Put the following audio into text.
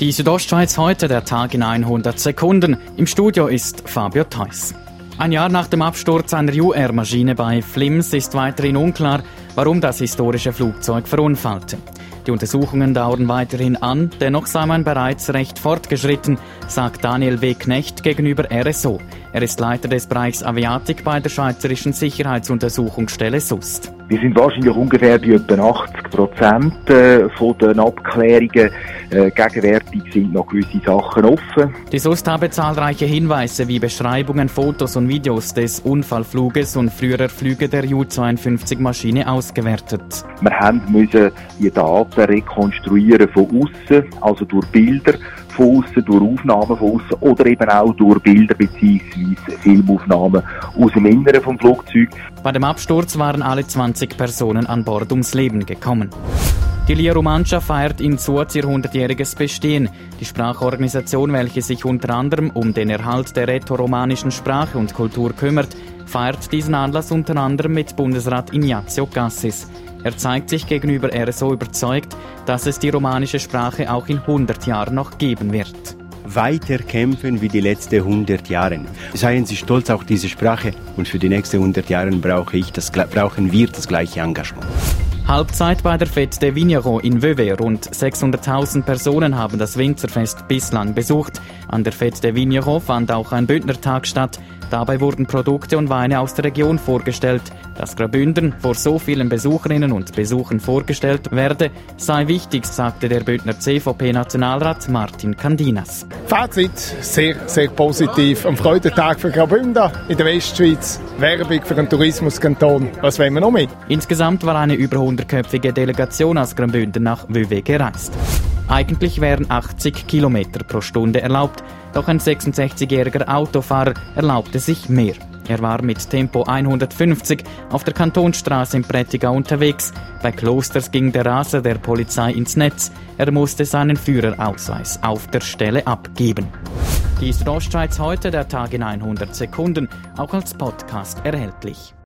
Die Südostschweiz heute, der Tag in 100 Sekunden. Im Studio ist Fabio Theus. Ein Jahr nach dem Absturz einer UR-Maschine bei Flims ist weiterhin unklar, warum das historische Flugzeug verunfallte. Die Untersuchungen dauern weiterhin an, dennoch sei man bereits recht fortgeschritten, sagt Daniel W. Knecht gegenüber RSO. Er ist Leiter des Bereichs Aviatik bei der Schweizerischen Sicherheitsuntersuchungsstelle SUST. Wir sind wahrscheinlich ungefähr bei etwa 80 Prozent äh, von den Abklärungen. Äh, gegenwärtig sind noch gewisse Sachen offen. Die SUST habe zahlreiche Hinweise wie Beschreibungen, Fotos und Videos des Unfallfluges und früherer Flüge der U-52-Maschine ausgewertet. Wir haben müssen die Daten rekonstruieren von außen, also durch Bilder von außen, durch Aufnahmen von außen oder eben auch durch Bilder bzw. Filmaufnahmen aus dem Inneren vom Flugzeug. Bei dem Absturz waren alle 20 Personen an Bord ums Leben gekommen. Die Lia Romancia feiert in Suaz ihr 100-jähriges Bestehen. Die Sprachorganisation, welche sich unter anderem um den Erhalt der rätoromanischen Sprache und Kultur kümmert, feiert diesen Anlass unter anderem mit Bundesrat Ignazio Gassis. Er zeigt sich gegenüber RSO überzeugt, dass es die romanische Sprache auch in 100 Jahren noch geben wird weiter kämpfen wie die letzten 100 Jahre. Seien Sie stolz auf diese Sprache und für die nächsten 100 Jahre brauche ich das, brauchen wir das gleiche Engagement. Halbzeit bei der Fête de Vigneron in Vevey. Rund 600.000 Personen haben das Winzerfest bislang besucht. An der Fête de Vigneron fand auch ein Bündnertag statt. Dabei wurden Produkte und Weine aus der Region vorgestellt. Dass Graubünden vor so vielen Besucherinnen und Besuchern vorgestellt werde, sei wichtig, sagte der Bündner CVP-Nationalrat Martin Candinas. Fazit, sehr, sehr positiv. Am Freudentag für Graubünden in der Westschweiz. Werbung für den Tourismuskanton. Was wollen wir noch mit? Insgesamt war eine über 100-köpfige Delegation aus Graubünden nach Vevey gereist. Eigentlich wären 80 Kilometer pro Stunde erlaubt, doch ein 66-jähriger Autofahrer erlaubte sich mehr. Er war mit Tempo 150 auf der Kantonstraße in Prättigau unterwegs. Bei Klosters ging der Raser der Polizei ins Netz. Er musste seinen Führerausweis auf der Stelle abgeben. Die ist Ostschweiz heute, der Tag in 100 Sekunden, auch als Podcast erhältlich.